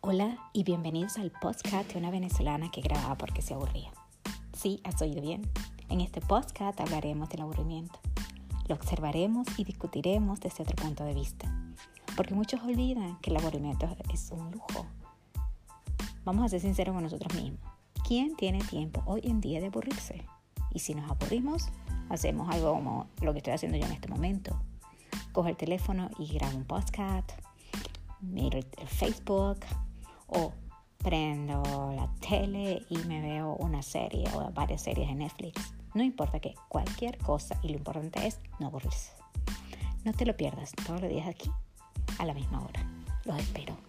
Hola y bienvenidos al podcast de una venezolana que grababa porque se aburría. Sí, has oído bien. En este podcast hablaremos del aburrimiento. Lo observaremos y discutiremos desde otro punto de vista. Porque muchos olvidan que el aburrimiento es un lujo. Vamos a ser sinceros con nosotros mismos. ¿Quién tiene tiempo hoy en día de aburrirse? Y si nos aburrimos, hacemos algo como lo que estoy haciendo yo en este momento. Cojo el teléfono y grabo un podcast, miro el Facebook, prendo la tele y me veo una serie o varias series en Netflix. No importa que cualquier cosa y lo importante es no aburrirse. No te lo pierdas todos los días aquí a la misma hora. Los espero.